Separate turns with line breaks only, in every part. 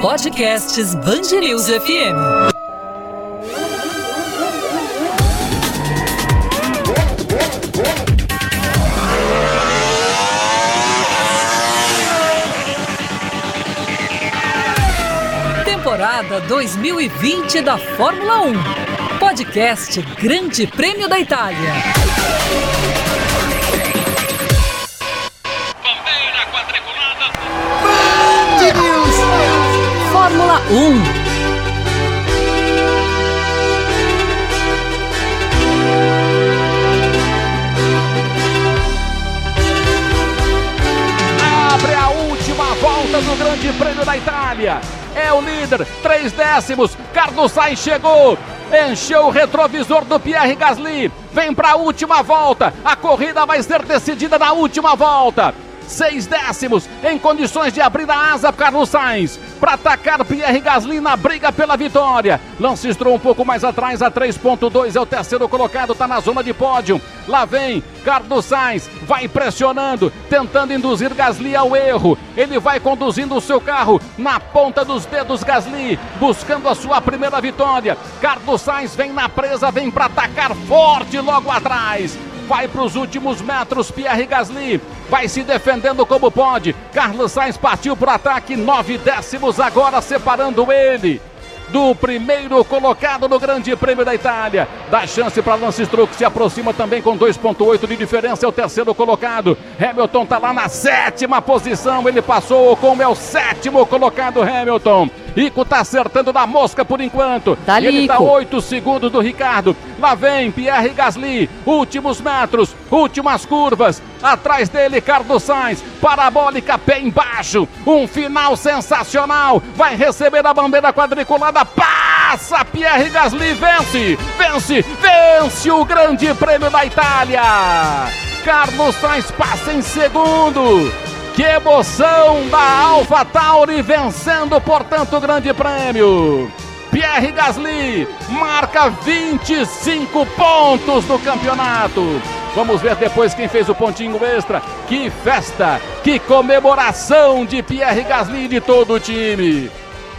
Podcasts Bangerils FM. Temporada 2020 da Fórmula 1. Podcast Grande Prêmio da Itália. Fórmula 1.
Abre a última volta do Grande Prêmio da Itália. É o líder, três décimos. Carlos Sainz chegou. Encheu o retrovisor do Pierre Gasly. Vem para a última volta. A corrida vai ser decidida na última volta. Seis décimos em condições de abrir a asa Carlos Sainz. Para atacar Pierre Gasly na briga pela vitória. Lance Stroll um pouco mais atrás, a 3.2 é o terceiro colocado, está na zona de pódio. Lá vem Carlos Sainz, vai pressionando, tentando induzir Gasly ao erro. Ele vai conduzindo o seu carro na ponta dos dedos Gasly, buscando a sua primeira vitória. Carlos Sainz vem na presa, vem para atacar forte logo atrás vai para os últimos metros. Pierre Gasly vai se defendendo como pode. Carlos Sainz partiu para o ataque, nove décimos agora separando ele do primeiro colocado no Grande Prêmio da Itália. Dá chance para Lance Stroll, que se aproxima também com 2,8 de diferença, é o terceiro colocado. Hamilton está lá na sétima posição, ele passou como é o sétimo colocado Hamilton. Ico está acertando na mosca por enquanto.
Tá
ele está
Ico.
8 segundos do Ricardo. Lá vem Pierre Gasly, últimos metros, últimas curvas. Atrás dele, Carlos Sainz, parabólica, pé embaixo. Um final sensacional. Vai receber a bandeira quadriculada. Passa Pierre Gasly, vence, vence, vence o Grande Prêmio da Itália. Carlos Sainz passa em segundo. Que emoção da Alpha Tauri vencendo, portanto, o Grande Prêmio. Pierre Gasly marca 25 pontos no campeonato. Vamos ver depois quem fez o pontinho extra. Que festa, que comemoração de Pierre Gasly e de todo o time.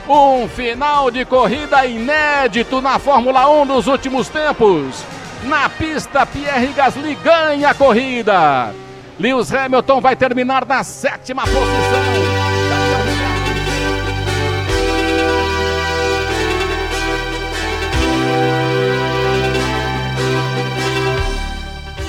Um final de corrida inédito na Fórmula 1 dos últimos tempos. Na pista, Pierre Gasly ganha a corrida. Lewis Hamilton vai terminar na sétima posição.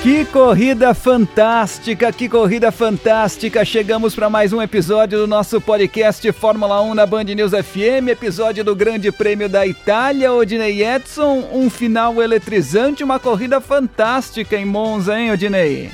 Que corrida fantástica, que corrida fantástica. Chegamos para mais um episódio do nosso podcast Fórmula 1 na Band News FM, episódio do Grande Prêmio da Itália, Odinei Edson, um final eletrizante, uma corrida fantástica em Monza, hein, Odinei?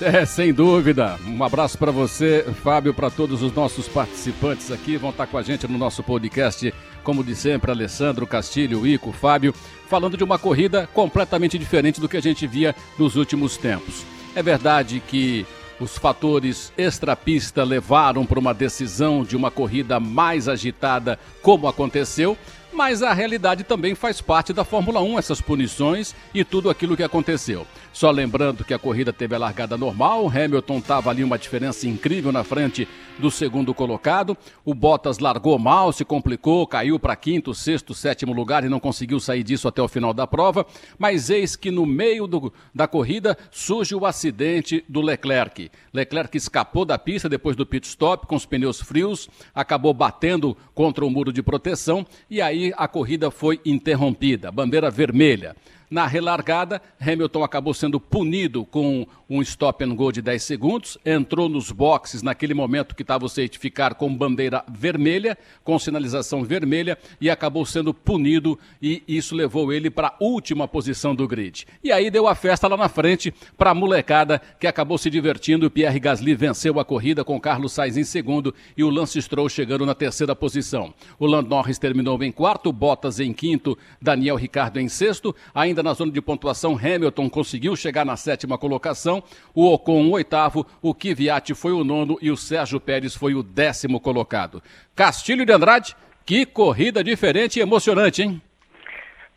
É, sem dúvida. Um abraço para você, Fábio, para todos os nossos participantes aqui. Vão estar com a gente no nosso podcast, como de sempre, Alessandro, Castilho, Ico, Fábio, falando de uma corrida completamente diferente do que a gente via nos últimos tempos. É verdade que os fatores extrapista levaram para uma decisão de uma corrida mais agitada, como aconteceu, mas a realidade também faz parte da Fórmula 1, essas punições e tudo aquilo que aconteceu. Só lembrando que a corrida teve a largada normal, Hamilton estava ali uma diferença incrível na frente do segundo colocado, o Bottas largou mal, se complicou, caiu para quinto, sexto, sétimo lugar e não conseguiu sair disso até o final da prova, mas eis que no meio do, da corrida surge o acidente do Leclerc. Leclerc escapou da pista depois do pit stop com os pneus frios, acabou batendo contra o muro de proteção e aí a corrida foi interrompida, bandeira vermelha. Na relargada, Hamilton acabou sendo punido com um stop and go de 10 segundos, entrou nos boxes naquele momento que estava o safety car com bandeira vermelha, com sinalização vermelha, e acabou sendo punido, e isso levou ele para a última posição do grid. E aí deu a festa lá na frente para a molecada que acabou se divertindo. Pierre Gasly venceu a corrida com Carlos Sainz em segundo e o Lance Stroll chegando na terceira posição. O Lando Norris terminou em quarto, Bottas em quinto, Daniel Ricardo em sexto, ainda na zona de pontuação, Hamilton conseguiu chegar na sétima colocação, o Ocon o oitavo, o Kvyat foi o nono e o Sérgio Pérez foi o décimo colocado. Castilho de Andrade, que corrida diferente e emocionante, hein?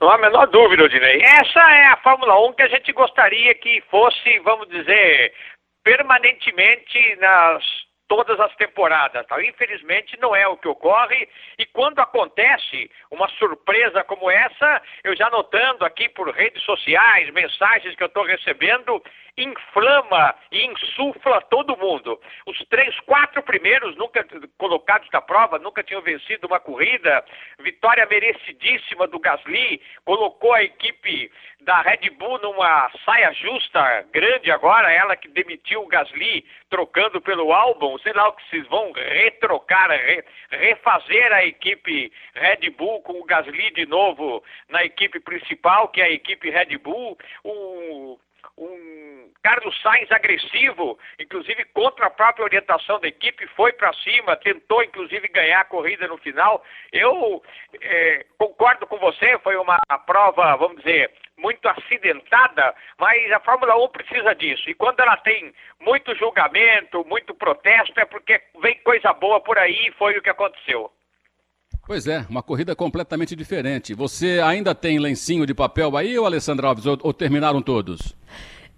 Não há a menor dúvida, Odinei. Essa é a Fórmula 1 que a gente gostaria que fosse, vamos dizer,
permanentemente nas todas as temporadas. Tá? Infelizmente não é o que ocorre e quando acontece uma surpresa como essa, eu já notando aqui por redes sociais, mensagens que eu estou recebendo, inflama e insufla todo mundo. Os três, quatro primeiros nunca colocados da prova, nunca tinham vencido uma corrida. Vitória merecidíssima do Gasly, colocou a equipe da Red Bull numa saia justa grande agora, ela que demitiu o Gasly, trocando pelo álbum, sei lá o que vocês vão retrocar, re, refazer a equipe Red Bull com o Gasly de novo na equipe principal, que é a equipe Red Bull. O um Carlos Sainz agressivo, inclusive contra a própria orientação da equipe, foi para cima, tentou inclusive ganhar a corrida no final. Eu é, concordo com você, foi uma prova, vamos dizer, muito acidentada, mas a Fórmula 1 precisa disso. E quando ela tem muito julgamento, muito protesto, é porque vem coisa boa por aí e foi o que aconteceu.
Pois é, uma corrida completamente diferente. Você ainda tem lencinho de papel aí, ou Alessandro Alves, ou, ou terminaram todos?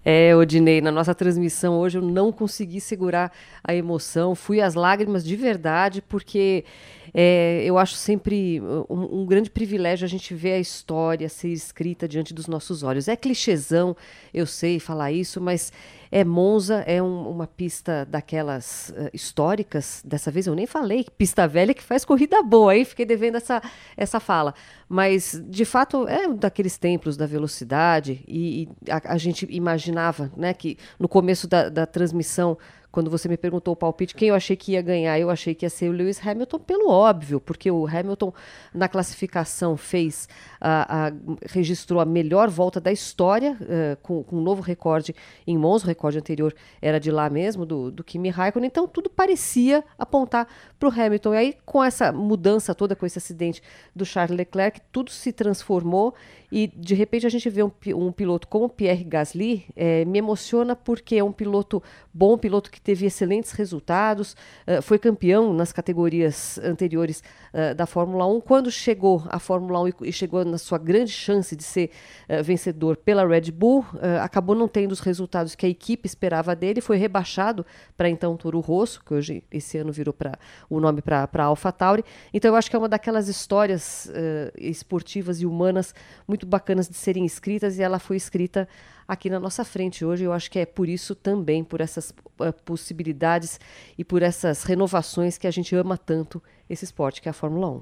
É, Odinei, na nossa transmissão hoje eu não consegui segurar a emoção, fui às lágrimas de verdade, porque é, eu acho sempre um, um, grande privilégio a gente ver a história ser escrita diante dos nossos olhos. É clichêzão, eu sei falar isso, mas é Monza, é um, uma pista daquelas uh, históricas. Dessa vez eu nem falei, pista velha que faz corrida boa, aí fiquei devendo essa, essa fala. Mas, de fato, é um daqueles templos da velocidade, e, e a, a, gente imaginava né, que no começo da, da transmissão quando você me perguntou o palpite, quem eu achei que ia ganhar, eu achei que ia ser o Lewis Hamilton, pelo óbvio, porque o Hamilton na classificação fez, a, a registrou a melhor volta da história, uh, com, com, um novo recorde em Monza, o recorde anterior era de lá mesmo, do, do Kimi Raikkonen, então tudo parecia apontar para o Hamilton. E aí, com essa mudança toda, com esse acidente do Charles Leclerc, tudo se transformou e de repente a gente vê um, um piloto como Pierre Gasly, é, me emociona porque é um piloto bom, um piloto que teve excelentes resultados, uh, foi campeão nas categorias anteriores uh, da Fórmula 1. Quando chegou à Fórmula 1 e, e chegou na sua grande chance de ser uh, vencedor pela Red Bull, acabou não tendo os resultados que a equipe esperava dele, foi rebaixado para então Toro Rosso, que hoje esse ano virou para o nome para AlphaTauri. Então eu acho que é uma daquelas histórias esportivas e humanas muito muito bacanas de serem escritas e ela foi escrita aqui na nossa frente hoje. Eu acho que é por isso também, por essas uh, possibilidades e por essas renovações que a gente ama tanto esse esporte que é a Fórmula 1.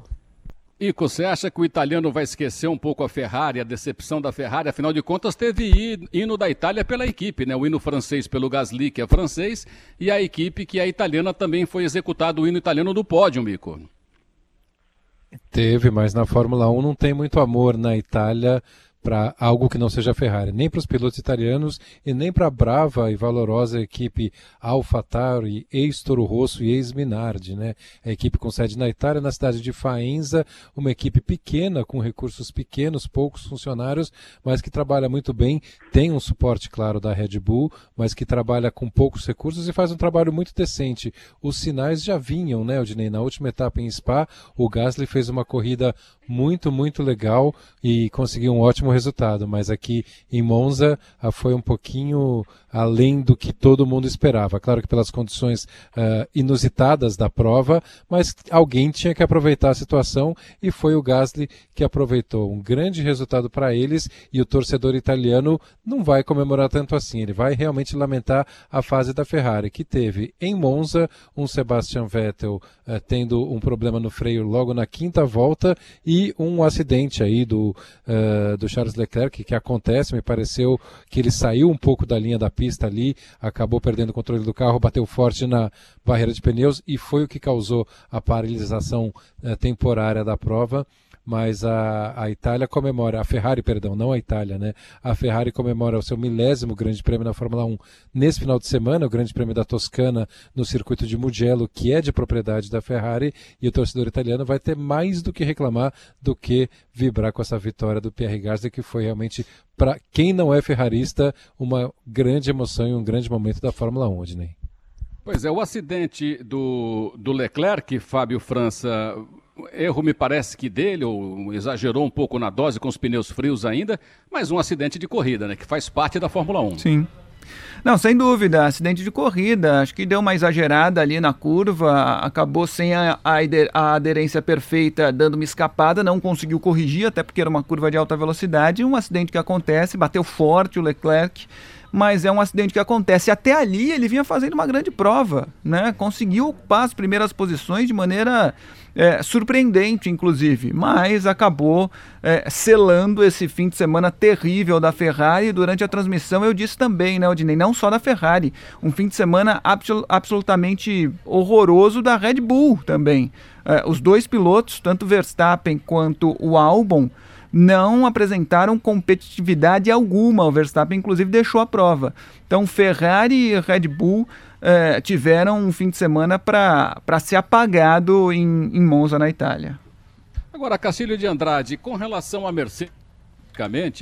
Ico, você acha que o italiano vai esquecer um pouco a Ferrari, a decepção da Ferrari? Afinal de contas, teve hino da Itália pela equipe, né? O hino francês pelo Gasly, que é francês, e a equipe que é italiana também foi executado o hino italiano do pódio, Mico.
Teve, mas na Fórmula 1 não tem muito amor na Itália para algo que não seja Ferrari, nem para os pilotos italianos e nem para a brava e valorosa equipe AlphaTauri, ex-Toro Rosso e ex-Minardi, né? A equipe com sede na Itália, na cidade de Faenza, uma equipe pequena, com recursos pequenos, poucos funcionários, mas que trabalha muito bem, tem um suporte, claro, da Red Bull, mas que trabalha com poucos recursos e faz um trabalho muito decente. Os sinais já vinham, né, Odinei? Na última etapa em Spa, o Gasly fez uma corrida muito, muito legal e conseguiu um ótimo resultado, mas aqui em Monza ah, foi um pouquinho além do que todo mundo esperava. Claro que pelas condições uh, inusitadas da prova, mas alguém tinha que aproveitar a situação e foi o Gasly que aproveitou. Um grande resultado para eles e o torcedor italiano não vai comemorar tanto assim. Ele vai realmente lamentar a fase da Ferrari, que teve em Monza um Sebastian Vettel uh, tendo um problema no freio logo na quinta volta e um acidente aí do, uh, do Charles Leclerc que acontece. Me pareceu que ele saiu um pouco da linha da pista ali, acabou perdendo o controle do carro, bateu forte na barreira de pneus e foi o que causou a paralisação eh, temporária da prova mas a, a Itália comemora, a Ferrari, perdão, não a Itália, né? A Ferrari comemora o seu milésimo grande prêmio na Fórmula 1 nesse final de semana, o grande prêmio da Toscana no circuito de Mugello, que é de propriedade da Ferrari, e o torcedor italiano vai ter mais do que reclamar do que vibrar com essa vitória do Pierre Gasly, que foi realmente, para quem não é ferrarista, uma grande emoção e um grande momento da Fórmula 1, Odinei.
Pois é, o acidente do, do Leclerc, Fábio França, erro me parece que dele, ou exagerou um pouco na dose com os pneus frios ainda, mas um acidente de corrida, né? Que faz parte da Fórmula 1.
Sim. Não, sem dúvida, acidente de corrida, acho que deu uma exagerada ali na curva, acabou sem a, a, aderência perfeita, dando uma escapada, não conseguiu corrigir, até porque era uma curva de alta velocidade, um acidente que acontece, bateu forte o Leclerc, mas é um acidente que acontece. Até ali ele vinha fazendo uma grande prova, né? Conseguiu ocupar as primeiras posições de maneira é, surpreendente, inclusive, mas acabou é, selando esse fim de semana terrível da Ferrari. Durante a transmissão eu disse também, né, Odinei? Não só da Ferrari, um fim de semana absol absolutamente horroroso da Red Bull também. É, os dois pilotos, tanto Verstappen quanto o Albon, não apresentaram competitividade alguma. O Verstappen, inclusive, deixou a prova. Então, Ferrari e Red Bull eh, tiveram um fim de semana para ser apagado em, em Monza, na Itália.
Agora, Castilho de Andrade, com relação à Mercedes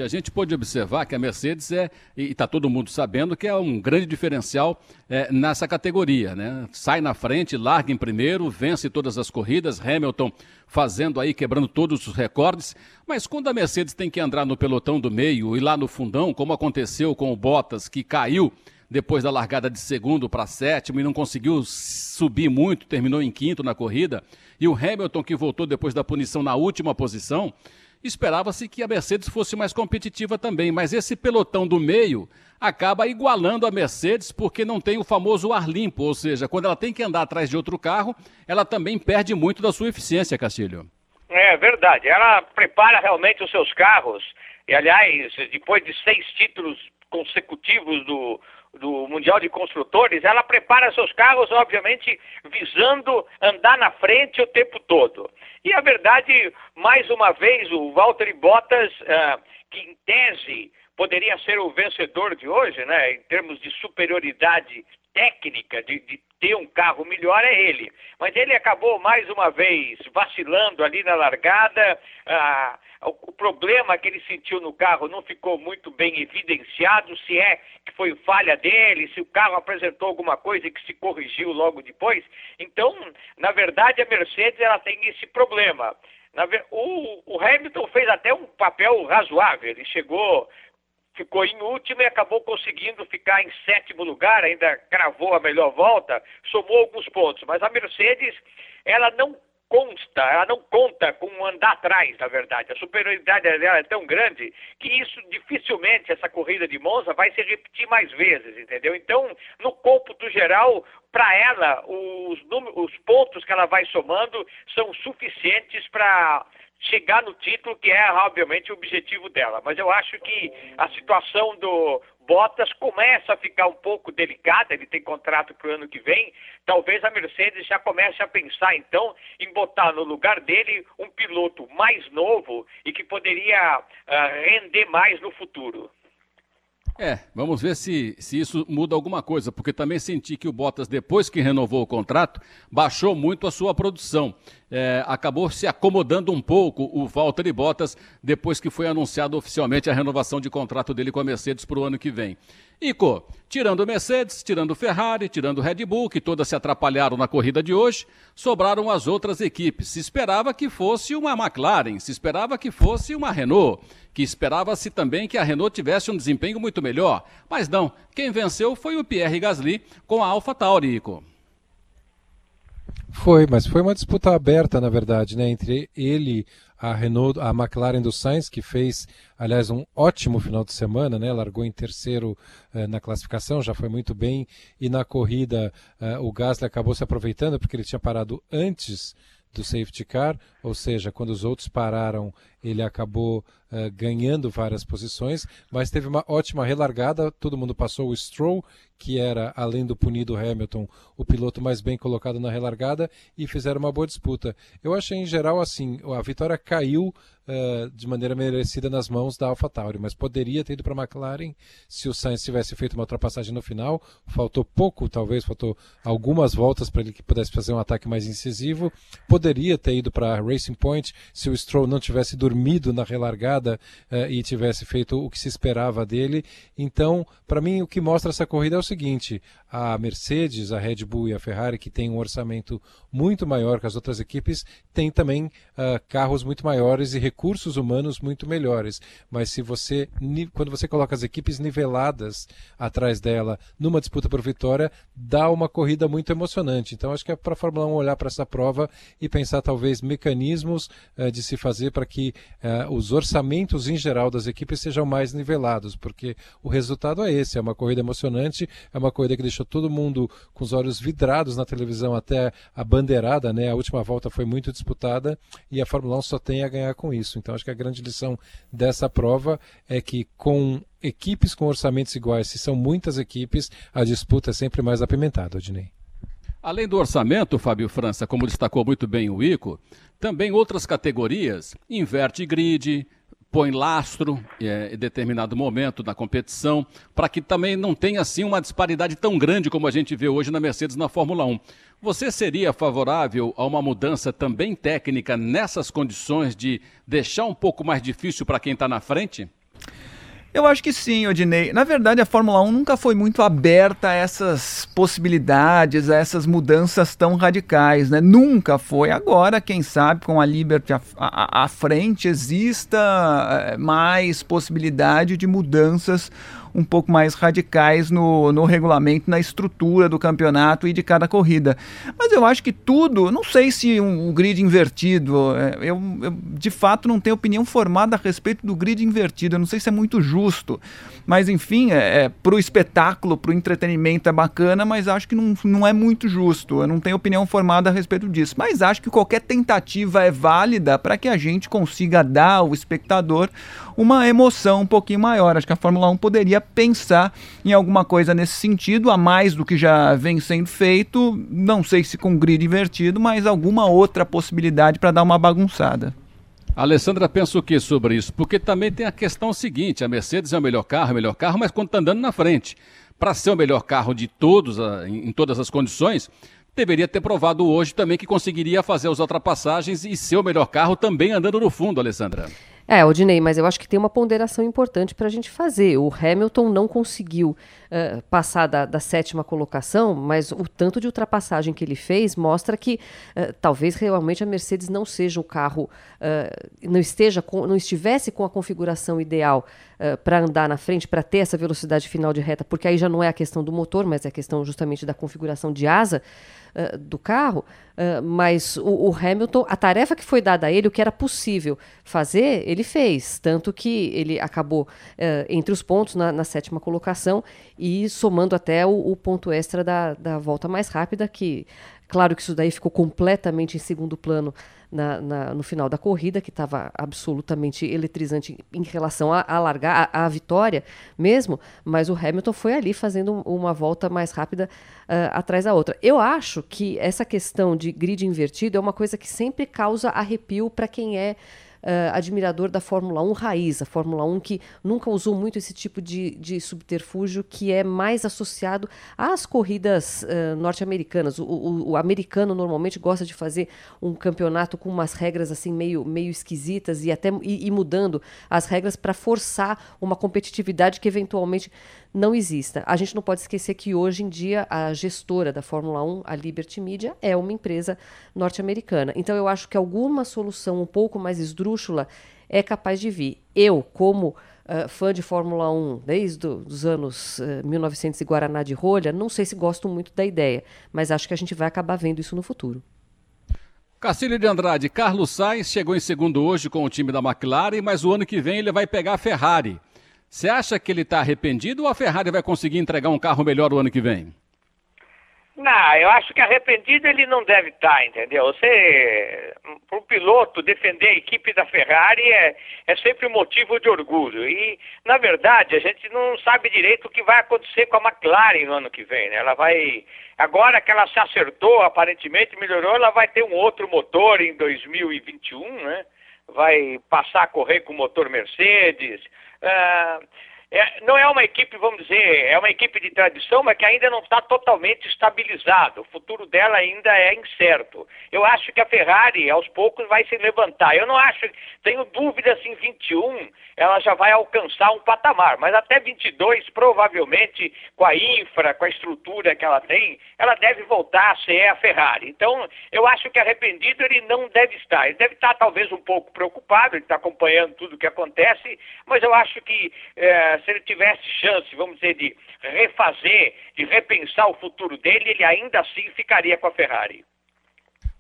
a gente pode observar que a Mercedes é, e está todo mundo sabendo, que é um grande diferencial é, nessa categoria. Né? Sai na frente, larga em primeiro, vence todas as corridas, Hamilton fazendo aí, quebrando todos os recordes. Mas quando a Mercedes tem que andar no pelotão do meio e lá no fundão, como aconteceu com o Bottas, que caiu depois da largada de segundo para sétimo e não conseguiu subir muito, terminou em quinto na corrida, e o Hamilton que voltou depois da punição na última posição, Esperava-se que a Mercedes fosse mais competitiva também, mas esse pelotão do meio acaba igualando a Mercedes porque não tem o famoso ar limpo, ou seja, quando ela tem que andar atrás de outro carro, ela também perde muito da sua eficiência, Castilho.
É verdade, ela prepara realmente os seus carros, e aliás, depois de seis títulos consecutivos do, do Mundial de Construtores, ela prepara seus carros, obviamente, visando andar na frente o tempo todo. E a verdade, mais uma vez, o Valtteri Bottas, uh, que em tese poderia ser o vencedor de hoje, né, em termos de superioridade técnica, de, de, ter um carro melhor, é ele. Mas ele acabou mais uma vez vacilando ali na largada. Uh, o problema que ele sentiu no carro não ficou muito bem evidenciado, se é que foi falha dele, se o carro apresentou alguma coisa que se corrigiu logo depois. Então, na verdade, a Mercedes ela tem esse problema. O, o Hamilton fez até um papel razoável, ele chegou ficou em último e acabou conseguindo ficar em sétimo lugar, ainda cravou a melhor volta, somou alguns pontos. Mas a Mercedes, ela não consta, ela não conta com andar atrás, na verdade. A superioridade dela é tão grande que isso dificilmente, essa corrida de Monza, vai se repetir mais vezes, entendeu? Então, no cômputo geral, para ela, os, os pontos que ela vai somando são suficientes para chegar no título, que é, obviamente, o objetivo dela. Mas eu acho que a situação do Bottas começa a ficar um pouco delicada, ele tem contrato para o ano que vem. Talvez a Mercedes já comece a pensar, então, em botar no lugar dele um piloto mais novo e que poderia uh, render mais no futuro.
É, vamos ver se, se isso muda alguma coisa, porque também senti que o Bottas, depois que renovou o contrato, baixou muito a sua produção. É, acabou se acomodando um pouco o Valtteri Bottas depois que foi anunciado oficialmente a renovação de contrato dele com a Mercedes para o ano que vem. Ico, tirando Mercedes, tirando Ferrari, tirando Red Bull, que todas se atrapalharam na corrida de hoje, sobraram as outras equipes. Se esperava que fosse uma McLaren, se esperava que fosse uma Renault, que esperava-se também que a Renault tivesse um desempenho muito melhor. Mas não, quem venceu foi o Pierre Gasly com a Alpha Tauri, Ico.
Foi, mas foi uma disputa aberta, na verdade, né, entre ele, a Renault, a McLaren do Sainz, que fez, aliás, um ótimo final de semana, né, largou em terceiro eh, na classificação, já foi muito bem, e na corrida eh, o Gasly acabou se aproveitando porque ele tinha parado antes do safety car, ou seja, quando os outros pararam, ele acabou uh, ganhando várias posições, mas teve uma ótima relargada, todo mundo passou o Stroll, que era, além do punido Hamilton, o piloto mais bem colocado na relargada, e fizeram uma boa disputa. Eu achei, em geral, assim, a vitória caiu uh, de maneira merecida nas mãos da AlphaTauri, mas poderia ter ido para a McLaren se o Sainz tivesse feito uma ultrapassagem no final, faltou pouco, talvez, faltou algumas voltas para ele que pudesse fazer um ataque mais incisivo, poderia ter ido para Racing Point se o Stroll não tivesse dormido na relargada uh, e tivesse feito o que se esperava dele. Então, para mim, o que mostra essa corrida é o seguinte: a Mercedes, a Red Bull e a Ferrari, que tem um orçamento muito maior que as outras equipes, têm também uh, carros muito maiores e recursos humanos muito melhores. Mas se você, quando você coloca as equipes niveladas atrás dela numa disputa por vitória, dá uma corrida muito emocionante. Então, acho que é para a Fórmula 1 olhar para essa prova e pensar talvez mecanismos uh, de se fazer para que uh, os orçamentos em geral das equipes sejam mais nivelados, porque o resultado é esse: é uma corrida emocionante, é uma corrida que deixou deixou todo mundo com os olhos vidrados na televisão até a bandeirada, né? A última volta foi muito disputada e a Fórmula 1 só tem a ganhar com isso. Então acho que a grande lição dessa prova é que com equipes com orçamentos iguais, se são muitas equipes, a disputa é sempre mais apimentada, Odinei.
Além do orçamento, Fábio França, como destacou muito bem o Ico, também outras categorias, inverte grid, põe lastro é, em determinado momento da competição, para que também não tenha assim uma disparidade tão grande como a gente vê hoje na Mercedes na Fórmula 1. Você seria favorável a uma mudança também técnica nessas condições de deixar um pouco mais difícil para quem está na frente?
Eu acho que sim, Odinei. Na verdade, a Fórmula 1 nunca foi muito aberta a essas possibilidades, a essas mudanças tão radicais, né? Nunca foi. Agora, quem sabe, com a Liberty à, à, frente, exista eh, mais possibilidade de mudanças um pouco mais radicais no, no regulamento, na estrutura do campeonato e de cada corrida. Mas eu acho que tudo, não sei se um, um grid invertido, é, eu, eu, de fato não tenho opinião formada a respeito do grid invertido, eu não sei se é muito justo. Mas enfim, é, é, para o espetáculo, para o entretenimento é bacana, mas acho que não, não é muito justo. Eu não tenho opinião formada a respeito disso. Mas acho que qualquer tentativa é válida para que a gente consiga dar ao espectador uma emoção um pouquinho maior. Acho que a Fórmula 1 poderia pensar em alguma coisa nesse sentido, a mais do que já vem sendo feito. Não sei se com grid invertido, mas alguma outra possibilidade para dar uma bagunçada.
Alessandra pensa o que sobre isso? Porque também tem a questão seguinte: a Mercedes é o melhor carro, é o melhor carro, mas quando está andando na frente. Para ser o melhor carro de todos, ah, em todas as condições, deveria ter provado hoje também que conseguiria fazer as ultrapassagens e ser o melhor carro também andando no fundo, Alessandra.
É, Odinei, mas eu acho que tem uma ponderação importante para a gente fazer. O Hamilton não conseguiu uh, passar da, da, sétima colocação, mas o tanto de ultrapassagem que ele fez mostra que uh, talvez realmente a Mercedes não seja o carro, uh, não esteja com, não estivesse com a configuração ideal para andar na frente, para ter essa velocidade final de reta, porque aí já não é a questão do motor, mas é a questão justamente da configuração de asa do carro. mas o, o Hamilton, a tarefa que foi dada a ele, o que era possível fazer, ele fez. Tanto que ele acabou entre os pontos na, na sétima colocação e somando até o, o ponto extra da, da volta mais rápida, que Claro que isso daí ficou completamente em segundo plano na, na, no final da corrida, que estava absolutamente eletrizante em relação a, a largar a, a, vitória mesmo, mas o Hamilton foi ali fazendo uma volta mais rápida uh, atrás da outra. Eu acho que essa questão de grid invertido é uma coisa que sempre causa arrepio para quem é uh, admirador da Fórmula 1 raiz, a Fórmula 1 que nunca usou muito esse tipo de, de subterfúgio que é mais associado às corridas uh, norte-americanas. O, o, o, americano normalmente gosta de fazer um campeonato com umas regras assim meio, meio esquisitas e até e, e mudando as regras para forçar uma competitividade que eventualmente não exista. A gente não pode esquecer que hoje em dia a gestora da Fórmula 1, a Liberty Media, é uma empresa norte-americana. Então eu acho que alguma solução um pouco mais esdrúxula é capaz de vir. Eu, como uh, fã de Fórmula 1 desde os anos uh, 1900 e Guaraná de rolha, não sei se gosto muito da ideia, mas acho que a gente vai acabar vendo isso no futuro.
Cacilho de Andrade, Carlos Sainz chegou em segundo hoje com o time da McLaren, mas o ano que vem ele vai pegar a Ferrari. Você acha que ele está arrependido ou a Ferrari vai conseguir entregar um carro melhor o ano que vem?
Não, eu acho que arrependido ele não deve estar, tá, entendeu? Você, para o piloto, defender a equipe da Ferrari é, é sempre um motivo de orgulho. E, na verdade, a gente não sabe direito o que vai acontecer com a McLaren no ano que vem, né? Ela vai. Agora que ela se acertou, aparentemente melhorou, ela vai ter um outro motor em 2021, né? Vai passar a correr com o motor Mercedes. Uh, é, não é uma equipe, vamos dizer, é uma equipe de tradição, mas que ainda não está totalmente estabilizada. O futuro dela ainda é incerto. Eu acho que a Ferrari, aos poucos, vai se levantar. Eu não acho, tenho dúvidas se em 21 ela já vai alcançar um patamar, mas até 22, provavelmente, com a infra, com a estrutura que ela tem, ela deve voltar a ser a Ferrari. Então, eu acho que arrependido ele não deve estar. Ele deve estar talvez um pouco preocupado, ele está acompanhando tudo o que acontece, mas eu acho que é, se ele tivesse chance, vamos dizer, de refazer, de repensar o futuro dele, ele ainda assim ficaria com a Ferrari.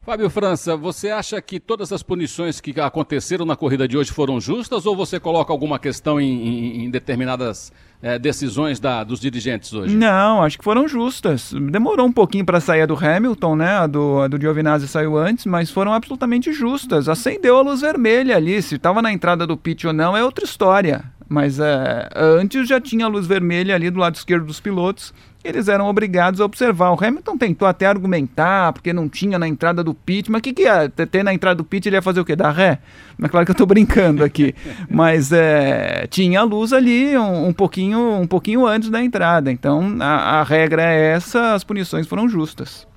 Fábio França, você acha que todas as punições que aconteceram na corrida de hoje foram justas ou você coloca alguma questão em, em, em determinadas é, decisões da, dos dirigentes hoje?
Não, acho que foram justas. Demorou um pouquinho para sair a do Hamilton, né? A do, a do Giovinazzi saiu antes, mas foram absolutamente justas. Acendeu a luz vermelha ali. Se estava na entrada do pit ou não é outra história. Mas é, antes já tinha luz vermelha ali do lado esquerdo dos pilotos. Eles eram obrigados a observar. O Hamilton tentou até argumentar, porque não tinha na entrada do pit. Mas o que, que ia ter na entrada do pit? Ele ia fazer o quê? Dar ré? Mas claro que eu estou brincando aqui. Mas é, tinha a luz ali um, um, pouquinho, um pouquinho antes da entrada. Então a, a regra é essa, as punições foram justas.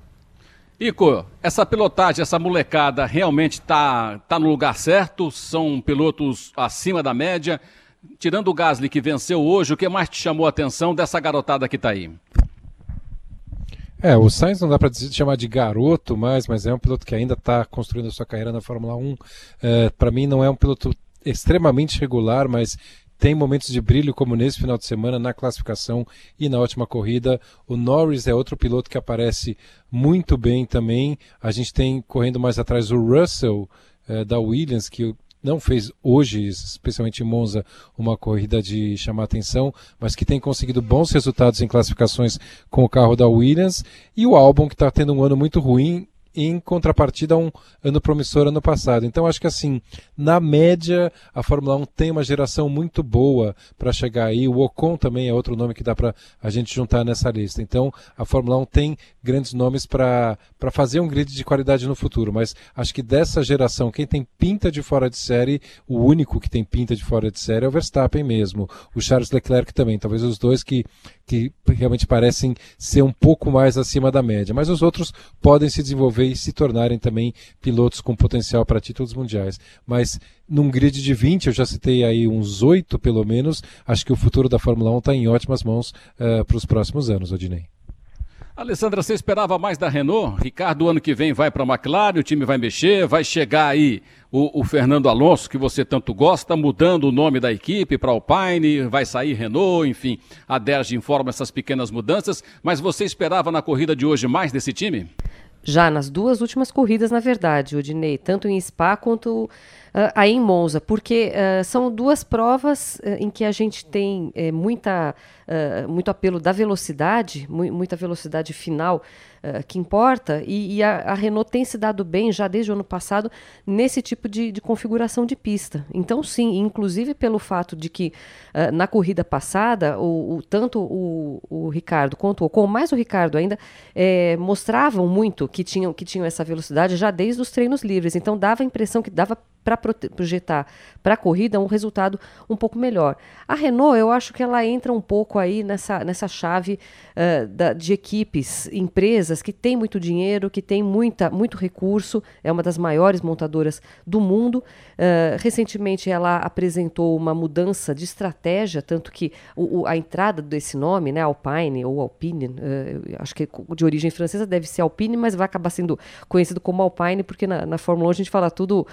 Ico, essa pilotagem, essa molecada realmente está tá no lugar certo? São pilotos acima da média? Tirando o Gasly que venceu hoje, o que mais te chamou a atenção dessa garotada que está aí?
É, o Sainz não dá para chamar de garoto mais, mas é um piloto que ainda está construindo a sua carreira na Fórmula 1. É, para mim não é um piloto extremamente regular, mas tem momentos de brilho como nesse final de semana na classificação e na última corrida. O Norris é outro piloto que aparece muito bem também. A gente tem correndo mais atrás o Russell é, da Williams, que não fez hoje, especialmente em Monza, uma corrida de chamar atenção, mas que tem conseguido bons resultados em classificações com o carro da Williams, e o álbum que está tendo um ano muito ruim em contrapartida a um ano promissor ano passado. Então acho que assim, na média, a Fórmula 1 tem uma geração muito boa para chegar aí. O Ocon também é outro nome que dá para a gente juntar nessa lista. Então a Fórmula 1 tem grandes nomes para fazer um grid de qualidade no futuro, mas acho que dessa geração, quem tem pinta de fora de série, o único que tem pinta de fora de série é o Verstappen mesmo. O Charles Leclerc também, talvez os dois que que realmente parecem ser um pouco mais acima da média, mas os outros podem se desenvolver e se tornarem também pilotos com potencial para títulos mundiais. Mas num grid de 20, eu já citei aí uns 8 pelo menos, acho que o futuro da Fórmula 1 está em ótimas mãos uh, para os próximos anos, Odinei.
Alessandra, você esperava mais da Renault? Ricardo, ano que vem vai para a McLaren, o time vai mexer, vai chegar aí o, o, Fernando Alonso, que você tanto gosta, mudando o nome da equipe para Alpine, vai sair Renault, enfim, a Derge informa essas pequenas mudanças, mas você esperava na corrida de hoje mais desse time?
Já nas duas últimas corridas, na verdade, Odinei, tanto em Spa quanto uh, aí em Monza, porque uh, são duas provas uh, em que a gente tem eh, muita, muito apelo da velocidade, mu muita velocidade final que importa, e, e a, a, Renault tem se dado bem já desde o ano passado nesse tipo de, de configuração de pista. Então, sim, inclusive pelo fato de que na corrida passada, o, o tanto o, o, Ricardo quanto o Ocon, mais o Ricardo ainda, mostravam muito que tinham, que tinham essa velocidade já desde os treinos livres. Então, dava a impressão que dava para projetar para a corrida um resultado um pouco melhor. A Renault, eu acho que ela entra um pouco aí nessa, nessa chave uh, da, de equipes, empresas que têm muito dinheiro, que têm muita, muito recurso, é uma das maiores montadoras do mundo. Uh, recentemente ela apresentou uma mudança de estratégia, tanto que o, o, a entrada desse nome, né, Alpine ou Alpine, uh, acho que de origem francesa deve ser Alpine, mas vai acabar sendo conhecido como Alpine, porque na, na Fórmula 1 a gente fala tudo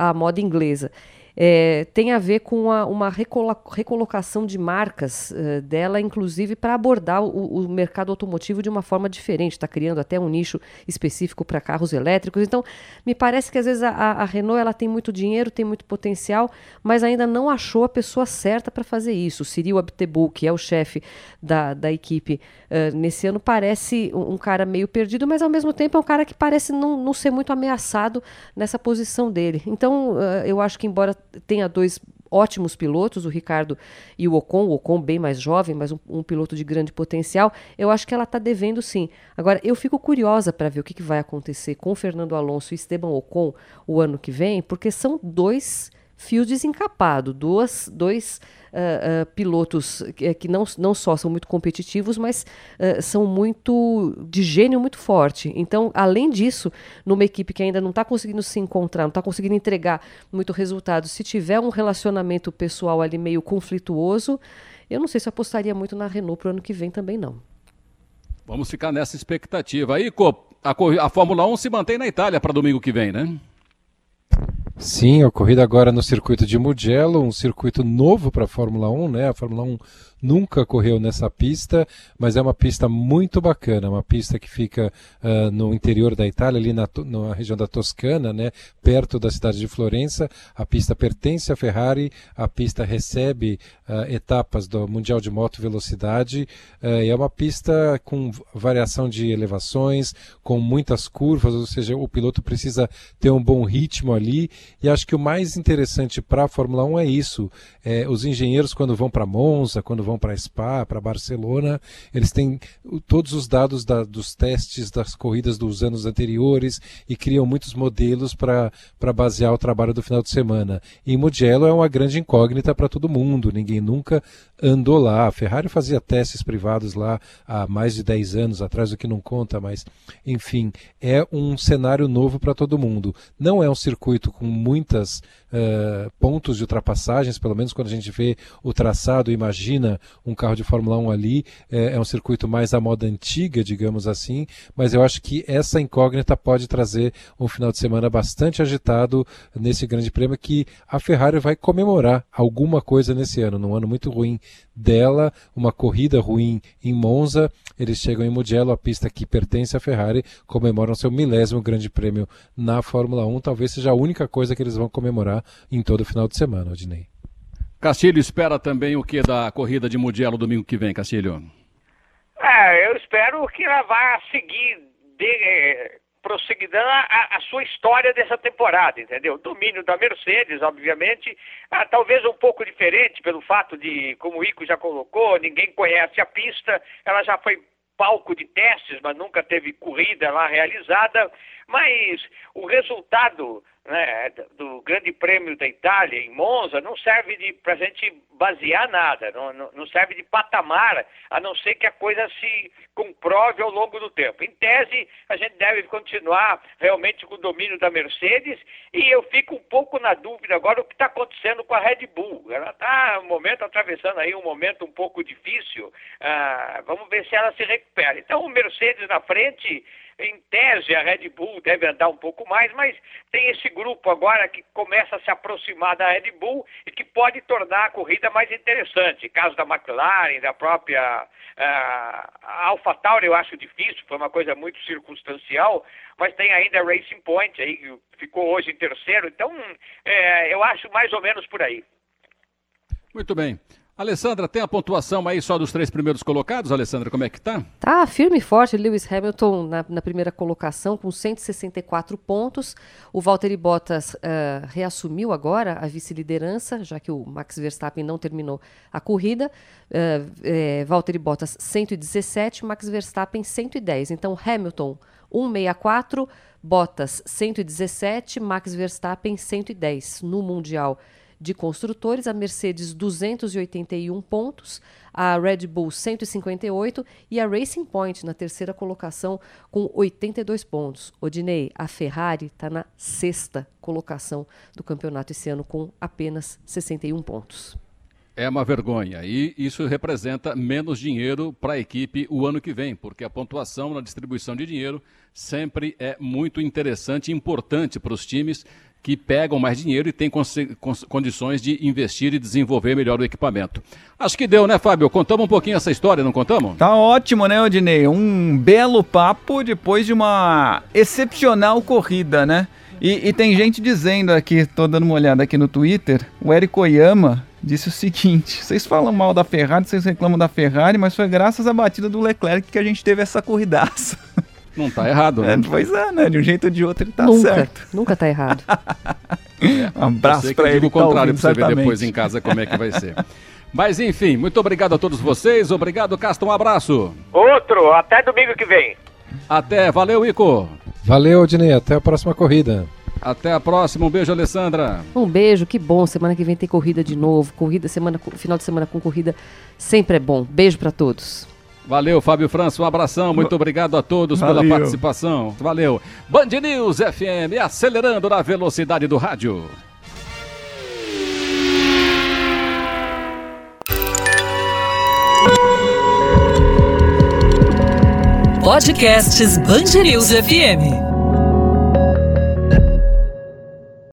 a moda inglesa é, tem a ver com a, uma recolocação de marcas uh, dela, inclusive para abordar o, o, mercado automotivo de uma forma diferente. Está criando até um nicho específico para carros elétricos. Então, me parece que às vezes a, a, Renault ela tem muito dinheiro, tem muito potencial, mas ainda não achou a pessoa certa para fazer isso. O Cyril Abtebu, que é o chefe da, da equipe uh, nesse ano, parece um, cara meio perdido, mas ao mesmo tempo é um cara que parece não, não ser muito ameaçado nessa posição dele. Então, uh, eu acho que, embora tenha dois ótimos pilotos, o Ricardo e o Ocon, o Ocon bem mais jovem, mas um, um piloto de grande potencial, eu acho que ela está devendo sim. Agora, eu fico curiosa para ver o que, que vai acontecer com Fernando Alonso e Esteban Ocon o ano que vem, porque são dois fios desencapados, duas, dois uh, uh, pilotos que, que, não, não só são muito competitivos, mas uh, são muito de gênio muito forte. Então, além disso, numa equipe que ainda não está conseguindo se encontrar, não está conseguindo entregar muito resultado, se tiver um relacionamento pessoal ali meio conflituoso, eu não sei se apostaria muito na Renault para o ano que vem também não.
Vamos ficar nessa expectativa. Aí, a, a Fórmula 1 se mantém na Itália para domingo que vem, né?
Sim, a corrida agora no circuito de Mugello, um circuito novo para a Fórmula 1, né? A Fórmula 1 nunca correu nessa pista, mas é uma pista muito bacana, uma pista que fica uh, no interior da Itália, ali na, na, região da Toscana, né, perto da cidade de Florença. A pista pertence à Ferrari, a pista recebe uh, etapas do Mundial de Moto Velocidade, uh, é uma pista com variação de elevações, com muitas curvas, ou seja, o piloto precisa ter um bom ritmo ali, e acho que o mais interessante para a Fórmula 1 é isso, é, os engenheiros quando vão para Monza, quando vão para Spa, para Barcelona, eles têm todos os dados da, dos testes das corridas dos anos anteriores e criam muitos modelos para basear o trabalho do final de semana. E Mugello é uma grande incógnita para todo mundo, ninguém nunca andou lá. A Ferrari fazia testes privados lá há mais de 10 anos atrás, o que não conta, mas enfim, é um cenário novo para todo mundo. Não é um circuito com muitas uh, pontos de ultrapassagens, pelo menos quando a gente vê o traçado, imagina um carro de Fórmula 1 ali, é, é um circuito mais à moda antiga, digamos assim, mas eu acho que essa incógnita pode trazer um final de semana bastante agitado nesse grande prêmio que a Ferrari vai comemorar alguma coisa nesse ano, num ano muito ruim dela, uma corrida ruim em Monza, eles chegam em Mugello, a pista que pertence à Ferrari, comemoram seu milésimo grande prêmio na Fórmula 1, talvez seja a única coisa que eles vão comemorar em todo o final de semana, Odinei.
Castilho espera também o que da corrida de Mugello domingo que vem, Castilho?
É, eu espero que ela vá seguir, de, é, prosseguindo a, a, sua história dessa temporada, entendeu? Domínio da Mercedes, obviamente, ah, talvez um pouco diferente pelo fato de, como o Ico já colocou, ninguém conhece a pista, ela já foi palco de testes, mas nunca teve corrida lá realizada, mas o resultado né, do Grande Prêmio da Itália em Monza não serve para a gente basear nada, não, não, serve de patamar, a não ser que a coisa se comprove ao longo do tempo. Em tese, a gente deve continuar realmente com o domínio da Mercedes e eu fico um pouco na dúvida agora o que está acontecendo com a Red Bull. Ela está, no momento, atravessando aí um momento um pouco difícil. Ah, vamos ver se ela se recupera. Então, o Mercedes na frente em tese, a Red Bull deve andar um pouco mais, mas tem esse grupo agora que começa a se aproximar da Red Bull e que pode tornar a corrida mais interessante. Caso da McLaren, da própria uh, Alpha Tauri, eu acho difícil, foi uma coisa muito circunstancial, mas tem ainda a Racing Point, aí, que ficou hoje em terceiro, então é, eu acho mais ou menos por aí.
Muito bem. Alessandra, tem a pontuação aí só dos três primeiros colocados, Alessandra, como é que tá?
Tá firme e forte, Lewis Hamilton na, na primeira colocação com 164 pontos. O Valtteri Bottas uh, reassumiu agora a vice-liderança, já que o Max Verstappen não terminou a corrida. Uh, é, Valtteri Bottas 117, Max Verstappen 110. Então Hamilton 164, Bottas 117, Max Verstappen 110 no Mundial de construtores, a Mercedes 281 pontos, a Red Bull 158 e a Racing Point na terceira colocação com 82 pontos. Odinei, a Ferrari está na sexta colocação do campeonato esse ano com apenas 61 pontos.
É uma vergonha e isso representa menos dinheiro para a equipe o ano que vem, porque a pontuação na distribuição de dinheiro sempre é muito interessante e importante para os times que pegam mais dinheiro e têm condições de investir e desenvolver melhor o equipamento. Acho que deu, né, Fábio? Contamos um pouquinho essa história, não contamos?
Tá ótimo, né, Odinei? Um belo papo depois de uma excepcional corrida, né? E, e tem gente dizendo aqui, tô dando uma olhada aqui no Twitter, o Eric Oyama disse o seguinte: vocês falam mal da Ferrari, vocês reclamam da Ferrari, mas foi graças à batida do Leclerc que a gente teve essa corridaça.
Não tá errado, né?
É, pois é, né? De um jeito ou de outro ele tá
nunca,
certo.
Nunca tá errado.
é, um abraço pra ele. o tá contrário tá pra você ver depois em casa como é que vai ser. Mas enfim, muito obrigado a todos vocês. Obrigado, Casta. Um abraço.
Outro. Até domingo que vem.
Até. Valeu, Ico.
Valeu, Odinei. Até a próxima corrida.
Até a próxima. Um beijo, Alessandra.
Um beijo, que bom. Semana que vem tem corrida de novo. Corrida, semana, final de semana com corrida sempre é bom. Beijo para todos.
Valeu, Fábio França, um abração, muito obrigado a todos Valeu. pela participação. Valeu. Band News FM, acelerando na velocidade do rádio.
Podcasts Band News FM.